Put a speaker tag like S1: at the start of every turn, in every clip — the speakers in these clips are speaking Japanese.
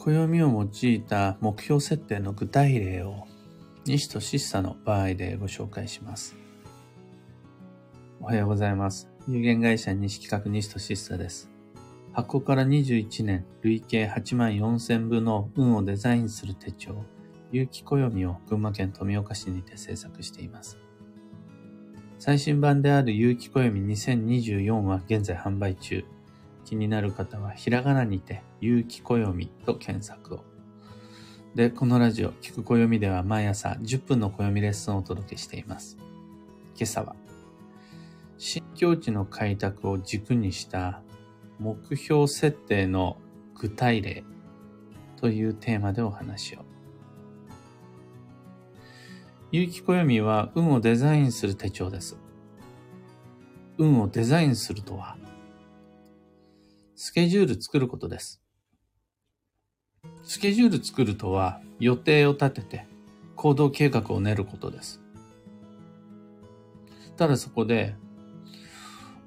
S1: 暦を用いた目標設定の具体例を西としっさの場合でご紹介します。おはようございます。有限会社西企画西としっさです。発行から21年、累計8万4000部の運をデザインする手帳、有機暦を群馬県富岡市にて制作しています。最新版である有機暦2024は現在販売中。気になる方はひらがなにて、有機暦と検索を。で、このラジオ、聞く暦では毎朝10分の暦レッスンをお届けしています。今朝は、新境地の開拓を軸にした目標設定の具体例というテーマでお話を。有機暦は運をデザインする手帳です。運をデザインするとは、スケジュール作ることです。スケジュール作るとは予定を立てて行動計画を練ることです。ただそこで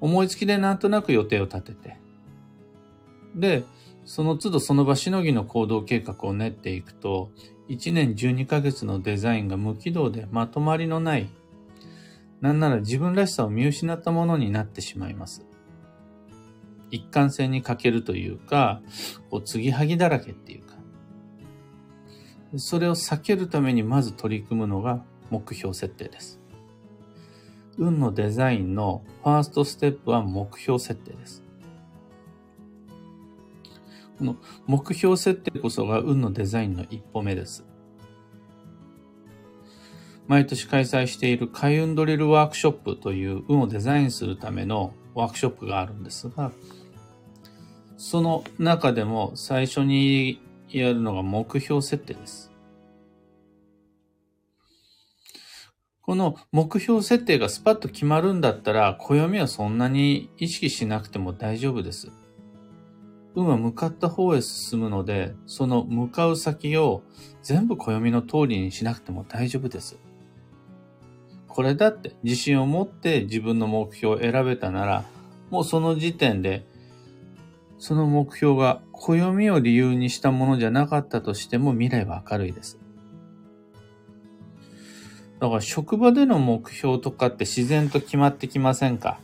S1: 思いつきでなんとなく予定を立ててで、その都度その場しのぎの行動計画を練っていくと1年12ヶ月のデザインが無軌道でまとまりのないなんなら自分らしさを見失ったものになってしまいます。一貫性に欠けるというか、こう、継ぎはぎだらけっていうか、それを避けるためにまず取り組むのが目標設定です。運のデザインのファーストステップは目標設定です。この目標設定こそが運のデザインの一歩目です。毎年開催している開運ドリルワークショップという運をデザインするためのワークショップがあるんですが、その中でも最初にやるのが目標設定です。この目標設定がスパッと決まるんだったら、暦はそんなに意識しなくても大丈夫です。運は向かった方へ進むので、その向かう先を全部暦の通りにしなくても大丈夫です。これだって自信を持って自分の目標を選べたなら、もうその時点でその目標が暦を理由にしたものじゃなかったとしても未来は明るいです。だから職場での目標とかって自然と決まってきませんか？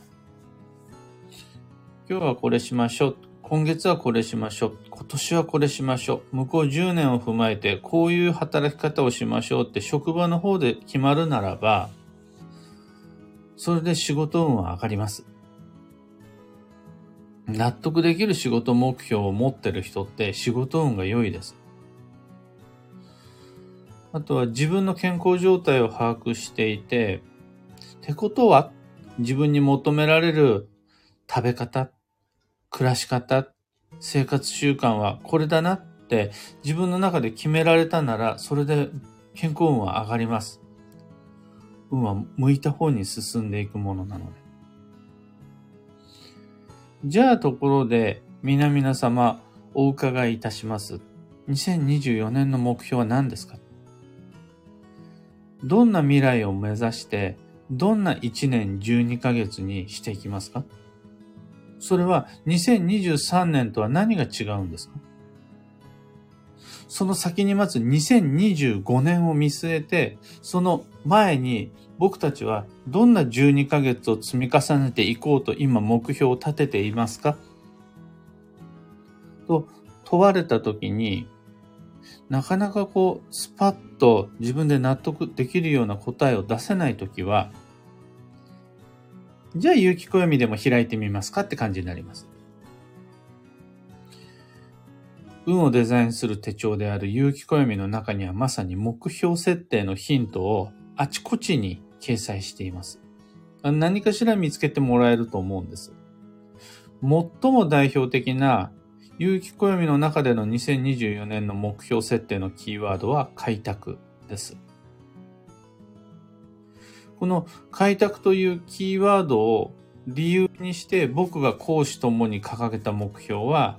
S1: 今日はこれしましょう。今月はこれしましょう。今年はこれしましょう。向こう10年を踏まえてこういう働き方をしましょうって職場の方で決まるならば、それで仕事運は上がります。納得できる仕事目標を持ってる人って仕事運が良いです。あとは自分の健康状態を把握していて、ってことは自分に求められる食べ方、暮らし方、生活習慣はこれだなって自分の中で決められたなら、それで健康運は上がります。運は向いた方に進んでいくものなので。じゃあところで、皆々様、お伺いいたします。2024年の目標は何ですか？どんな未来を目指して、どんな1年12ヶ月にしていきますか？それは2023年とは何が違うんですか？その先に待つ2025年を見据えて、その前に僕たちはどんな12ヶ月を積み重ねていこうと今目標を立てていますか？と問われたときに、なかなかこう、スパッと自分で納得できるような答えを出せないときは、じゃあ有機暦でも開いてみますかって感じになります。運をデザインする手帳である有機暦の中にはまさに目標設定のヒントをあちこちに掲載しています。何かしら見つけてもらえると思うんです。最も代表的な有機暦の中での2024年の目標設定のキーワードは開拓です。この開拓というキーワードを理由にして僕が講師ともに掲げた目標は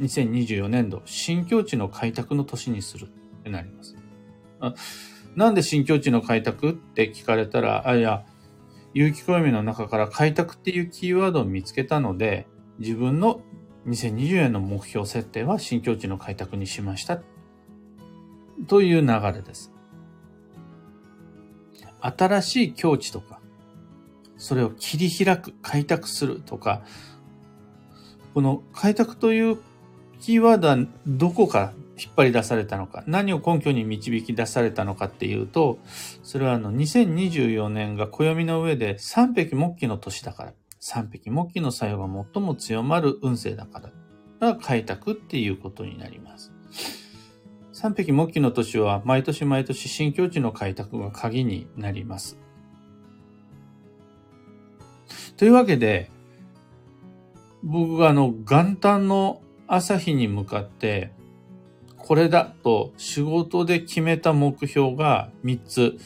S1: 2024年度、新境地の開拓の年にするってなります。なんで新境地の開拓って聞かれたら、あ、いや、有機暦の中から開拓っていうキーワードを見つけたので、自分の2020年の目標設定は新境地の開拓にしました。という流れです。新しい境地とか、それを切り開く、開拓するとか、この開拓というキーワードはどこか引っ張り出されたのか、何を根拠に導き出されたのかっていうと、それはあの2024年が暦の上で三匹木器の年だから、三匹木器の作用が最も強まる運勢だから、が開拓っていうことになります。三匹木器の年は毎年毎年新境地の開拓が鍵になります。というわけで、僕があの元旦の朝日に向かって、これだと仕事で決めた目標が3つ。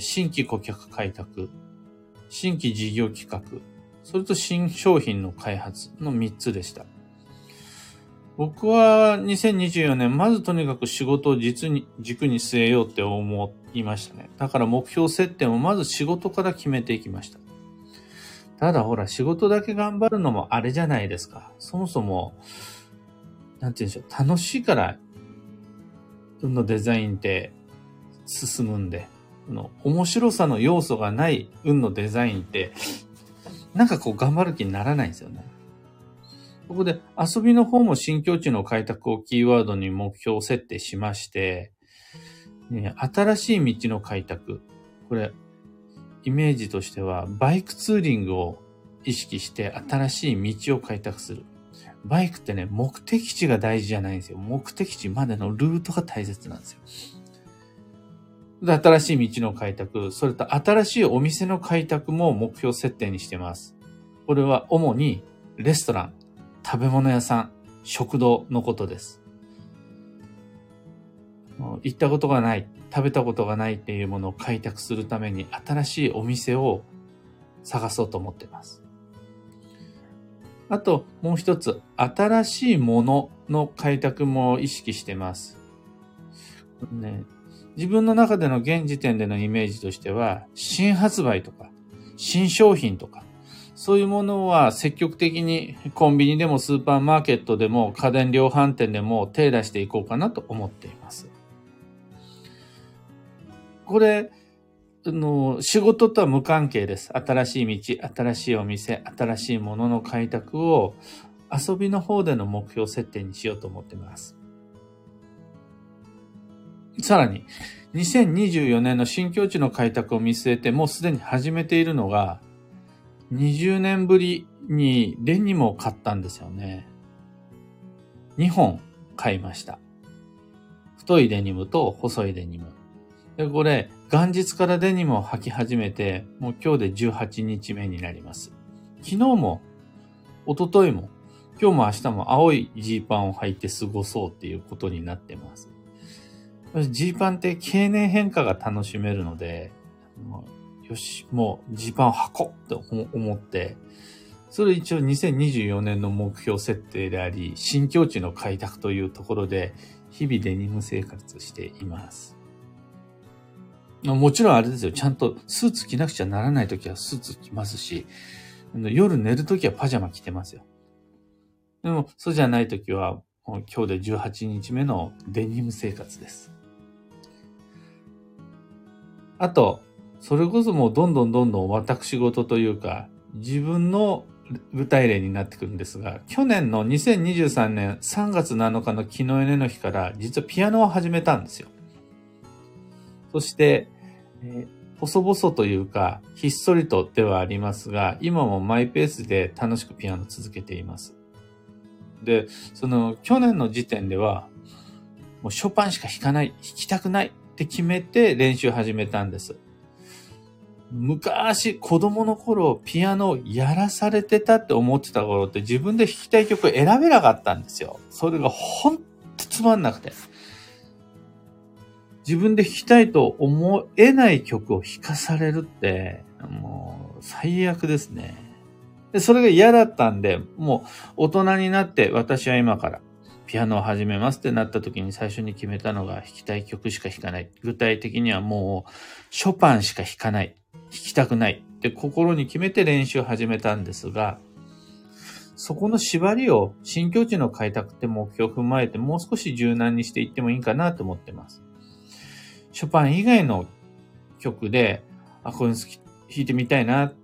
S1: 新規顧客開拓、新規事業企画、それと新商品の開発の3つでした。僕は2024年、まずとにかく仕事を実に、軸に据えようって思いましたね。だから目標設定もまず仕事から決めていきました。ただほら、仕事だけ頑張るのもあれじゃないですか。そもそも、なんて言うんでしょう。楽しいからのデザインって進むんで、の面白さの要素がない運のデザインって、なんかこう頑張る気にならないんですよね。ここで遊びの方も新境地の開拓をキーワードに目標設定しまして、ね、新しい道の開拓。これ、イメージとしては、バイクツーリングを意識して新しい道を開拓する。バイクってね、目的地が大事じゃないんですよ。目的地までのルートが大切なんですよ。新しい道の開拓、それと新しいお店の開拓も目標設定にしてます。これは主にレストラン、食べ物屋さん、食堂のことです。行ったことがない、食べたことがないっていうものを開拓するために新しいお店を探そうと思ってます。あと、もう一つ、新しいものの開拓も意識してます。ね、自分の中での現時点でのイメージとしては、新発売とか、新商品とか、そういうものは積極的にコンビニでもスーパーマーケットでも家電量販店でも手出していこうかなと思っています。これ、の、仕事とは無関係です。新しい道、新しいお店、新しいものの開拓を遊びの方での目標設定にしようと思っています。さらに、2024年の新境地の開拓を見据えてもうすでに始めているのが、20年ぶりにデニムを買ったんですよね。2本買いました。太いデニムと細いデニム。で、これ、元日からデニムを履き始めて、もう今日で18日目になります。昨日も、一昨日も、今日も明日も青いジーパンを履いて過ごそうっていうことになってます。ジーパンって経年変化が楽しめるので、よし、もうジーパンを履こうって思って、それ一応2024年の目標設定であり、新境地の開拓というところで、日々デニム生活しています。もちろんあれですよ。ちゃんとスーツ着なくちゃならないときはスーツ着ますし、夜寝るときはパジャマ着てますよ。でも、そうじゃないときは、今日で18日目のデニム生活です。あと、それこそもうどんどんどんどん私事というか、自分の具体例になってくるんですが、去年の2023年3月7日の昨日寝の日から、実はピアノを始めたんですよ。そして、え、細々というか、ひっそりとではありますが、今もマイペースで楽しくピアノ続けています。で、その、去年の時点では、もうショパンしか弾かない、弾きたくないって決めて練習始めたんです。昔、子供の頃、ピアノをやらされてたって思ってた頃って自分で弾きたい曲選べなかったんですよ。それがほんとつまんなくて。自分で弾きたいと思えない曲を弾かされるって、もう最悪ですね。で、それが嫌だったんで、もう大人になって私は今からピアノを始めますってなった時に最初に決めたのが弾きたい曲しか弾かない。具体的にはもうショパンしか弾かない。弾きたくないって心に決めて練習を始めたんですが、そこの縛りを新境地の開拓って目標を踏まえてもう少し柔軟にしていってもいいかなと思ってます。ショパン以外の曲で、あ、こういうの弾いてみたいな、弾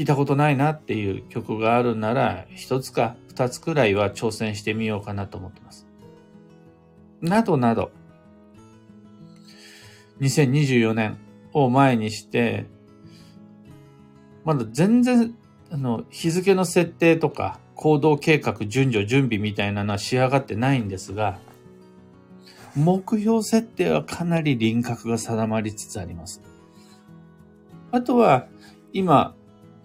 S1: いたことないなっていう曲があるなら、一つか二つくらいは挑戦してみようかなと思ってます。などなど、2024年を前にして、まだ全然、あの、日付の設定とか、行動計画、順序、準備みたいなのは仕上がってないんですが、目標設定はかなり輪郭が定まりつつあります。あとは、今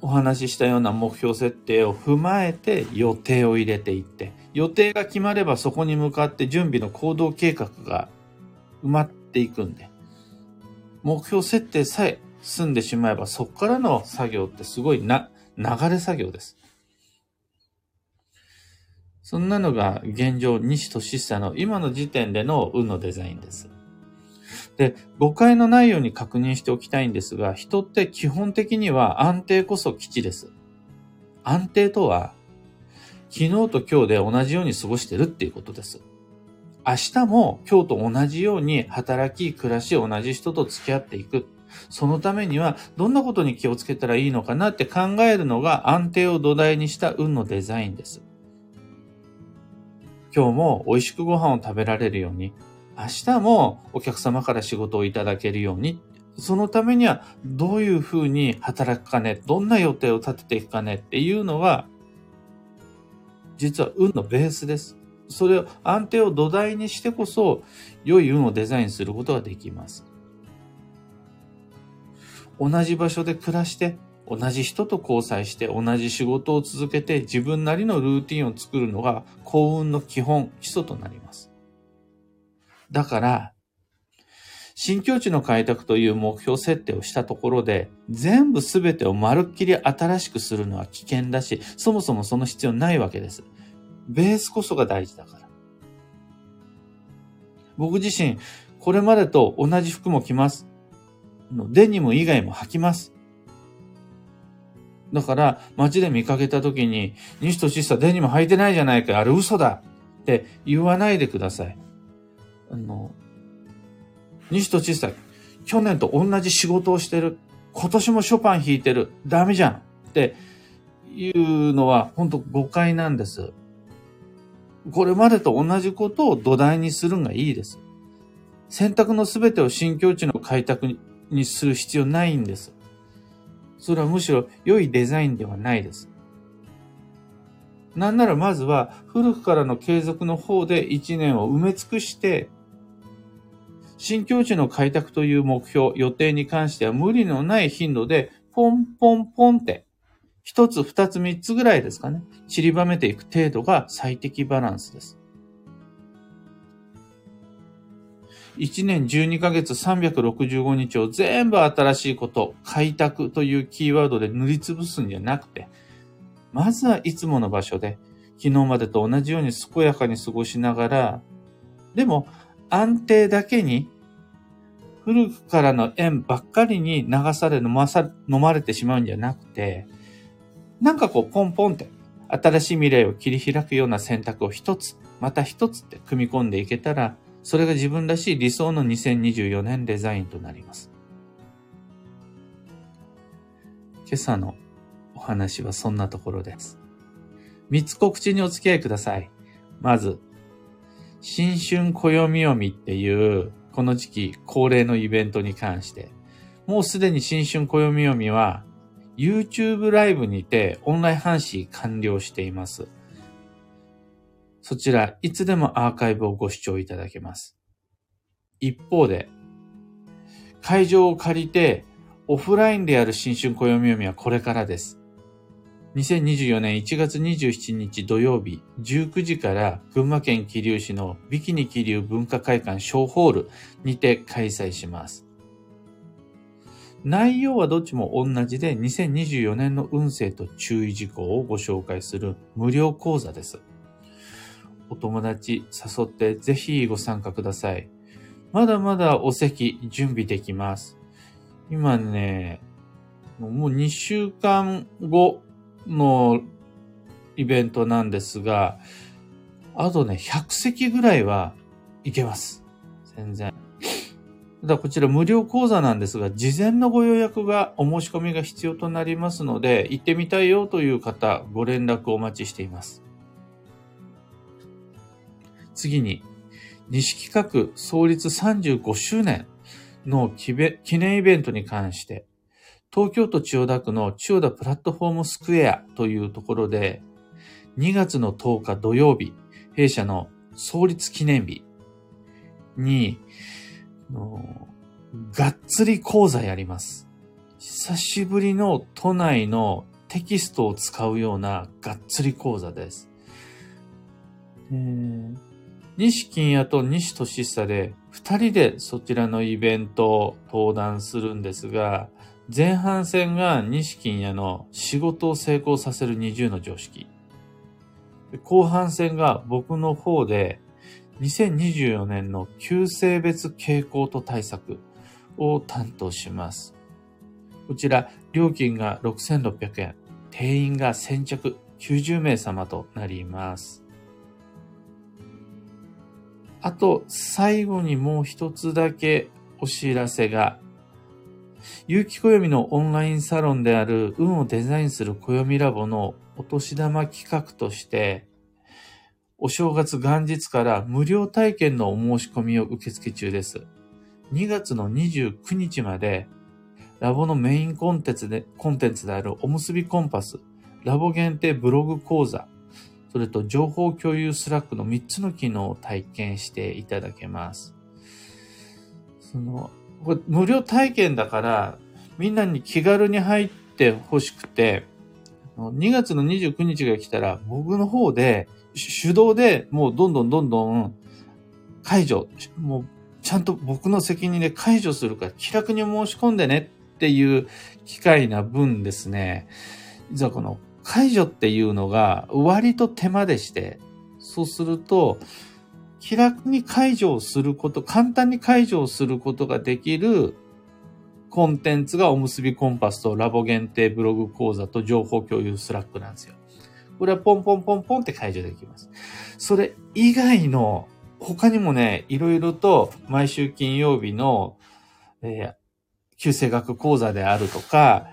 S1: お話ししたような目標設定を踏まえて予定を入れていって、予定が決まればそこに向かって準備の行動計画が埋まっていくんで、目標設定さえ済んでしまえばそこからの作業ってすごいな、流れ作業です。そんなのが現状、西俊久の今の時点での運のデザインです。で、誤解のないように確認しておきたいんですが、人って基本的には安定こそ基地です。安定とは、昨日と今日で同じように過ごしてるっていうことです。明日も今日と同じように働き、暮らし、同じ人と付き合っていく。そのためにはどんなことに気をつけたらいいのかなって考えるのが安定を土台にした運のデザインです。今日も美味しくご飯を食べられるように、明日もお客様から仕事をいただけるように、そのためにはどういうふうに働くかね、どんな予定を立てていくかねっていうのは、実は運のベースです。それを安定を土台にしてこそ、良い運をデザインすることができます。同じ場所で暮らして、同じ人と交際して同じ仕事を続けて自分なりのルーティンを作るのが幸運の基本、基礎となります。だから、新境地の開拓という目標設定をしたところで、全部全てをまるっきり新しくするのは危険だし、そもそもその必要ないわけです。ベースこそが大事だから。僕自身、これまでと同じ服も着ます。デニム以外も履きます。だから、街で見かけた時に、西としさデニム履いてないじゃないか、あれ嘘だって言わないでください。あの、西としさ、去年と同じ仕事をしてる。今年もショパン弾いてる。ダメじゃんっていうのは本当誤解なんです。これまでと同じことを土台にするのがいいです。選択のすべてを新境地の開拓にする必要ないんです。それはむしろ良いデザインではないです。なんならまずは古くからの継続の方で一年を埋め尽くして、新境地の開拓という目標、予定に関しては無理のない頻度で、ポンポンポンって、一つ、二つ、三つぐらいですかね。散りばめていく程度が最適バランスです。1年12ヶ月365日を全部新しいこと、開拓というキーワードで塗りつぶすんじゃなくて、まずはいつもの場所で、昨日までと同じように健やかに過ごしながら、でも安定だけに、古くからの縁ばっかりに流され飲まさ、飲まれてしまうんじゃなくて、なんかこうポンポンって新しい未来を切り開くような選択を一つ、また一つって組み込んでいけたら、それが自分らしい理想の2024年デザインとなります。今朝のお話はそんなところです。三つ告知にお付き合いください。まず、新春暦読みっていう、この時期恒例のイベントに関して、もうすでに新春暦読みは、YouTube ライブにてオンライン配信完了しています。そちら、いつでもアーカイブをご視聴いただけます。一方で、会場を借りて、オフラインでやる新春暦読みはこれからです。2024年1月27日土曜日19時から群馬県桐生市のビキニ桐生文化会館小ホールにて開催します。内容はどっちも同じで2024年の運勢と注意事項をご紹介する無料講座です。お友達誘ってぜひご参加ください。まだまだお席準備できます。今ね、もう2週間後のイベントなんですが、あとね、100席ぐらいはいけます。全然。ただこちら無料講座なんですが、事前のご予約が、お申し込みが必要となりますので、行ってみたいよという方、ご連絡お待ちしています。次に、西企画創立35周年の記念イベントに関して、東京都千代田区の千代田プラットフォームスクエアというところで、2月の10日土曜日、弊社の創立記念日に、がっつり講座やります。久しぶりの都内のテキストを使うようながっつり講座です。えー、西金谷と西俊久で二人でそちらのイベントを登壇するんですが、前半戦が西金谷の仕事を成功させる20の常識。後半戦が僕の方で2024年の旧性別傾向と対策を担当します。こちら、料金が6600円、定員が先着90名様となります。あと、最後にもう一つだけお知らせが、有機暦のオンラインサロンである運をデザインする暦ラボのお年玉企画として、お正月元日から無料体験のお申し込みを受付中です。2月の29日まで、ラボのメインコンテンツで、コンテンツであるおむすびコンパス、ラボ限定ブログ講座、それと情報共有 Slack の3つの機能を体験していただけます。その、これ無料体験だから、みんなに気軽に入ってほしくて、2月の29日が来たら、僕の方で、手動でもうどんどんどんどん解除、もうちゃんと僕の責任で解除するから気楽に申し込んでねっていう機会な分ですね、実はこの解除っていうのが割と手間でして、そうすると、気楽に解除をすること、簡単に解除をすることができるコンテンツがおむすびコンパスとラボ限定ブログ講座と情報共有 Slack なんですよ。これはポンポンポンポンって解除できます。それ以外の、他にもね、いろいろと毎週金曜日の、えー、旧生学講座であるとか、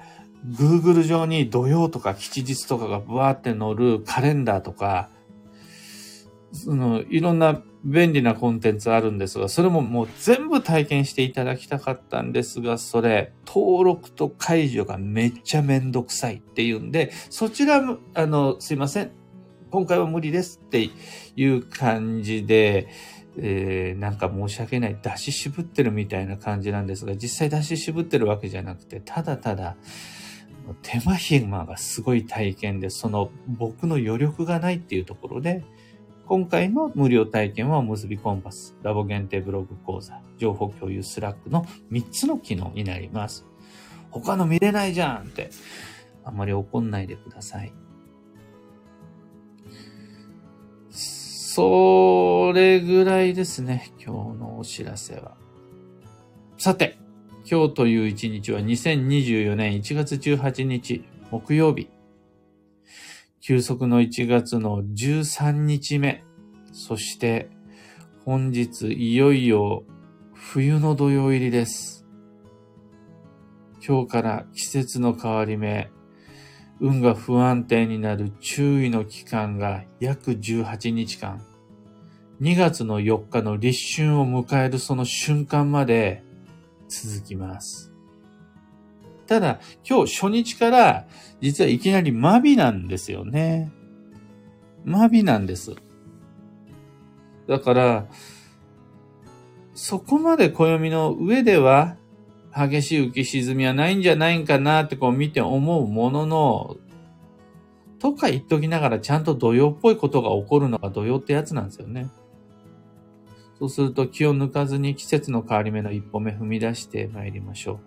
S1: Google 上に土曜とか吉日とかがブワーって載るカレンダーとか、その、いろんな便利なコンテンツあるんですが、それももう全部体験していただきたかったんですが、それ、登録と解除がめっちゃめんどくさいっていうんで、そちらも、あの、すいません。今回は無理ですっていう感じで、えー、なんか申し訳ない、出し渋ってるみたいな感じなんですが、実際出し渋ってるわけじゃなくて、ただただ、手間暇がすごい体験で、その僕の余力がないっていうところで、今回の無料体験は結びコンパス、ラボ限定ブログ講座、情報共有 Slack の3つの機能になります。他の見れないじゃんって、あんまり怒んないでください。それぐらいですね、今日のお知らせは。さて、今日という一日は2024年1月18日木曜日。休息の1月の13日目。そして本日いよいよ冬の土曜入りです。今日から季節の変わり目、運が不安定になる注意の期間が約18日間。2月の4日の立春を迎えるその瞬間まで続きます。ただ、今日初日から実はいきなりマビなんですよね。マビなんです。だから、そこまで暦の上では激しい浮き沈みはないんじゃないんかなってこう見て思うものの、とか言っときながらちゃんと土曜っぽいことが起こるのが土曜ってやつなんですよね。そうすると気を抜かずに季節の変わり目の一歩目踏み出して参りましょう。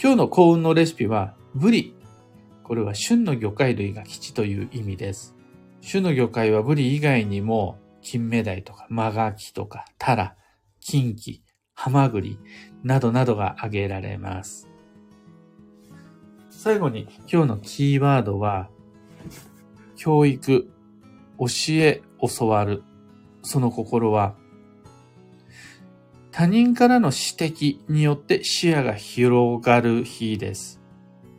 S1: 今日の幸運のレシピは、ブリ。これは旬の魚介類が吉という意味です。旬の魚介はブリ以外にも、金目鯛とか、マガキとか、タラ、キンキ、ハマグリなどなどが挙げられます。最後に今日のキーワードは、教育、教え、教わる。その心は、他人からの指摘によって視野が広がる日です。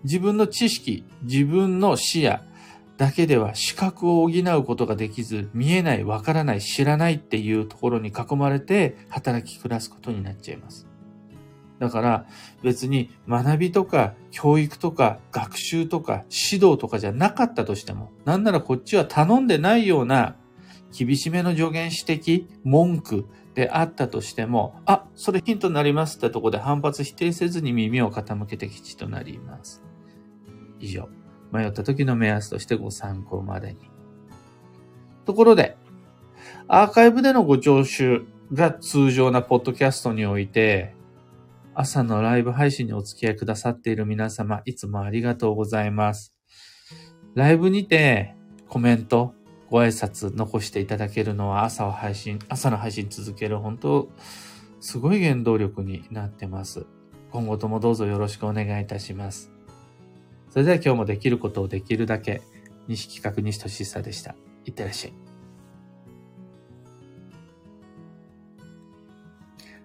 S1: 自分の知識、自分の視野だけでは視覚を補うことができず、見えない、わからない、知らないっていうところに囲まれて働き暮らすことになっちゃいます。だから別に学びとか教育とか学習とか指導とかじゃなかったとしても、なんならこっちは頼んでないような厳しめの助言指摘、文句であったとしても、あ、それヒントになりますってとこで反発否定せずに耳を傾けて吉となります。以上。迷った時の目安としてご参考までに。ところで、アーカイブでのご聴取が通常なポッドキャストにおいて、朝のライブ配信にお付き合いくださっている皆様、いつもありがとうございます。ライブにてコメント、ご挨拶残していただけるのは朝を配信、朝の配信続ける本当、すごい原動力になってます。今後ともどうぞよろしくお願いいたします。それでは今日もできることをできるだけ、西企画西俊久でした。いってらっしゃい。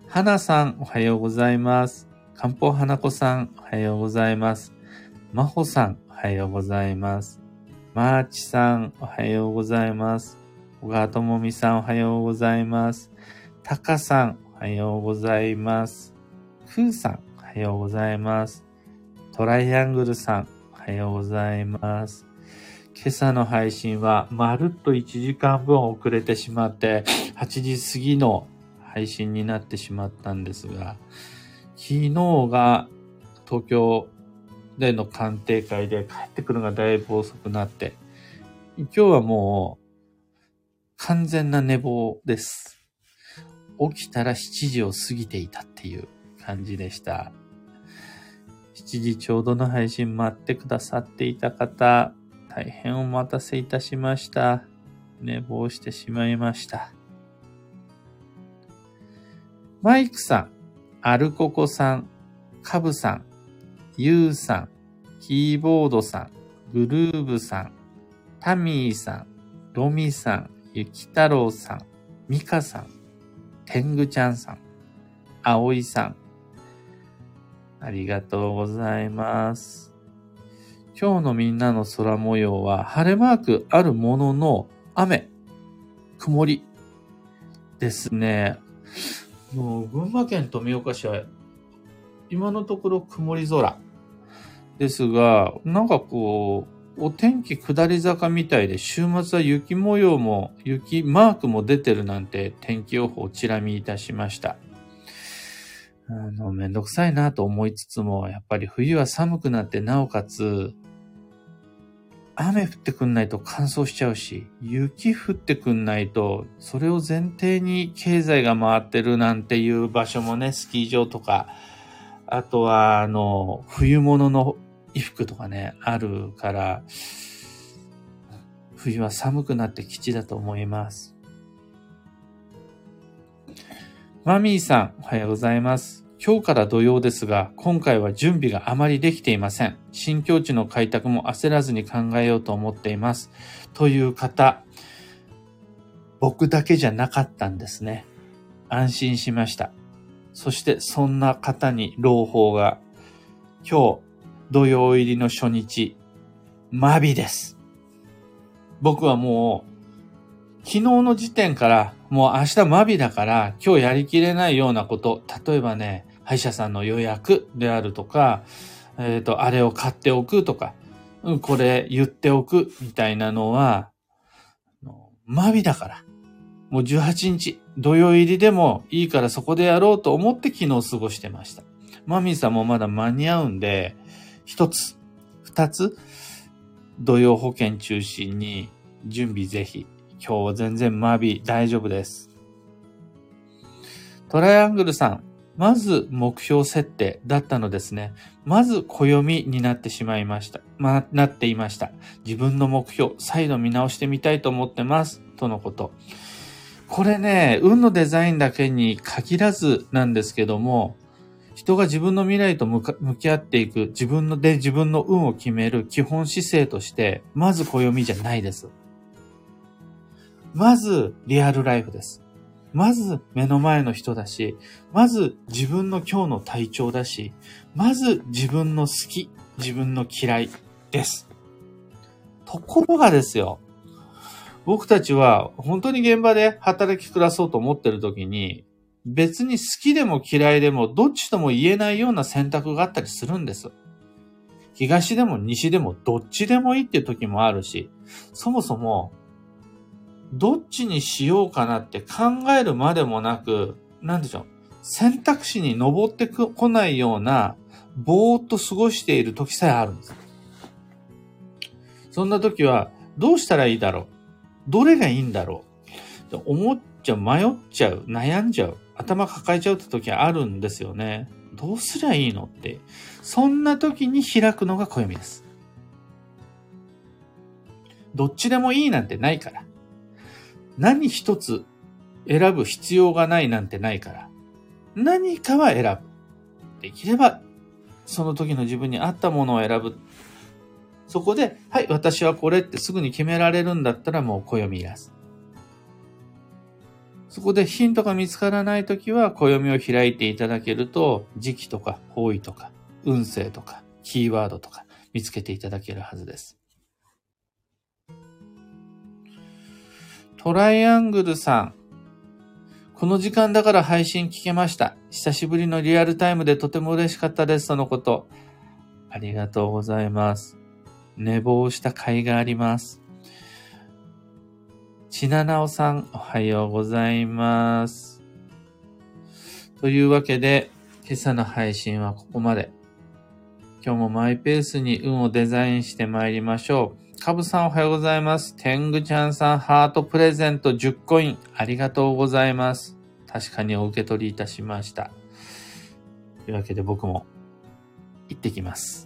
S1: 花さん、おはようございます。漢方花子さん、おはようございます。まほさん、おはようございます。まーちさん、おはようございます。小川ともみさん、おはようございます。たかさん、おはようございます。ふうさん、おはようございます。トライアングルさん、おはようございます。今朝の配信はまるっと1時間分遅れてしまって、8時過ぎの配信になってしまったんですが、昨日が東京での鑑定会で帰ってくるのがだいぶ遅くなって、今日はもう完全な寝坊です。起きたら7時を過ぎていたっていう感じでした。7時ちょうどの配信待ってくださっていた方、大変お待たせいたしました。寝坊してしまいました。マイクさん、アルココさん、カブさん、ユーさん、キーボードさん、グルーブさん、タミーさん、ロミさん、ゆきたろうさん、ミカさん、テングちゃんさん、あおいさん。ありがとうございます。今日のみんなの空模様は晴れマークあるものの雨、曇りですね。もう群馬県富岡市は今のところ曇り空ですが、なんかこう、お天気下り坂みたいで週末は雪模様も、雪マークも出てるなんて天気予報をチラ見いたしました。あの、めんどくさいなと思いつつも、やっぱり冬は寒くなってなおかつ、雨降ってくんないと乾燥しちゃうし、雪降ってくんないと、それを前提に経済が回ってるなんていう場所もね、スキー場とか、あとは、あの、冬物の衣服とかね、あるから、冬は寒くなって基地だと思います。マミーさん、おはようございます。今日から土曜ですが、今回は準備があまりできていません。新境地の開拓も焦らずに考えようと思っています。という方、僕だけじゃなかったんですね。安心しました。そしてそんな方に朗報が、今日土曜入りの初日、マビです。僕はもう、昨日の時点から、もう明日マビだから、今日やりきれないようなこと、例えばね、歯医者さんの予約であるとか、えっ、ー、と、あれを買っておくとか、うん、これ言っておくみたいなのは、マビだから。もう18日、土曜入りでもいいからそこでやろうと思って昨日過ごしてました。マミーさんもまだ間に合うんで、一つ、二つ、土曜保険中心に準備ぜひ。今日は全然マビ大丈夫です。トライアングルさん、まず目標設定だったのですね。まず暦になってしまいました。ま、なっていました。自分の目標、再度見直してみたいと思ってます。とのこと。これね、運のデザインだけに限らずなんですけども、人が自分の未来と向き合っていく、自分ので自分の運を決める基本姿勢として、まず暦じゃないです。まずリアルライフです。まず目の前の人だし、まず自分の今日の体調だし、まず自分の好き、自分の嫌いです。ところがですよ、僕たちは本当に現場で働き暮らそうと思ってる時に、別に好きでも嫌いでもどっちとも言えないような選択があったりするんです。東でも西でもどっちでもいいっていう時もあるし、そもそもどっちにしようかなって考えるまでもなく、なんでしょう、選択肢に登ってこないような、ぼーっと過ごしている時さえあるんです。そんな時は、どうしたらいいだろう？どれがいいんだろう？思っちゃう、迷っちゃう、悩んじゃう。頭抱えちゃうって時あるんですよね。どうすりゃいいのって。そんな時に開くのが暦です。どっちでもいいなんてないから。何一つ選ぶ必要がないなんてないから。何かは選ぶ。できれば、その時の自分に合ったものを選ぶ。そこで、はい、私はこれってすぐに決められるんだったらもう暦いらず。そこでヒントが見つからないときは、暦を開いていただけると、時期とか方位とか、運勢とか、キーワードとか見つけていただけるはずです。トライアングルさん。この時間だから配信聞けました。久しぶりのリアルタイムでとても嬉しかったです。とのこと。ありがとうございます。寝坊した甲斐があります。ちななおさん、おはようございます。というわけで、今朝の配信はここまで。今日もマイペースに運をデザインして参りましょう。かぶさんおはようございます。テングちゃんさんハートプレゼント10コインありがとうございます。確かにお受け取りいたしました。というわけで僕も行ってきます。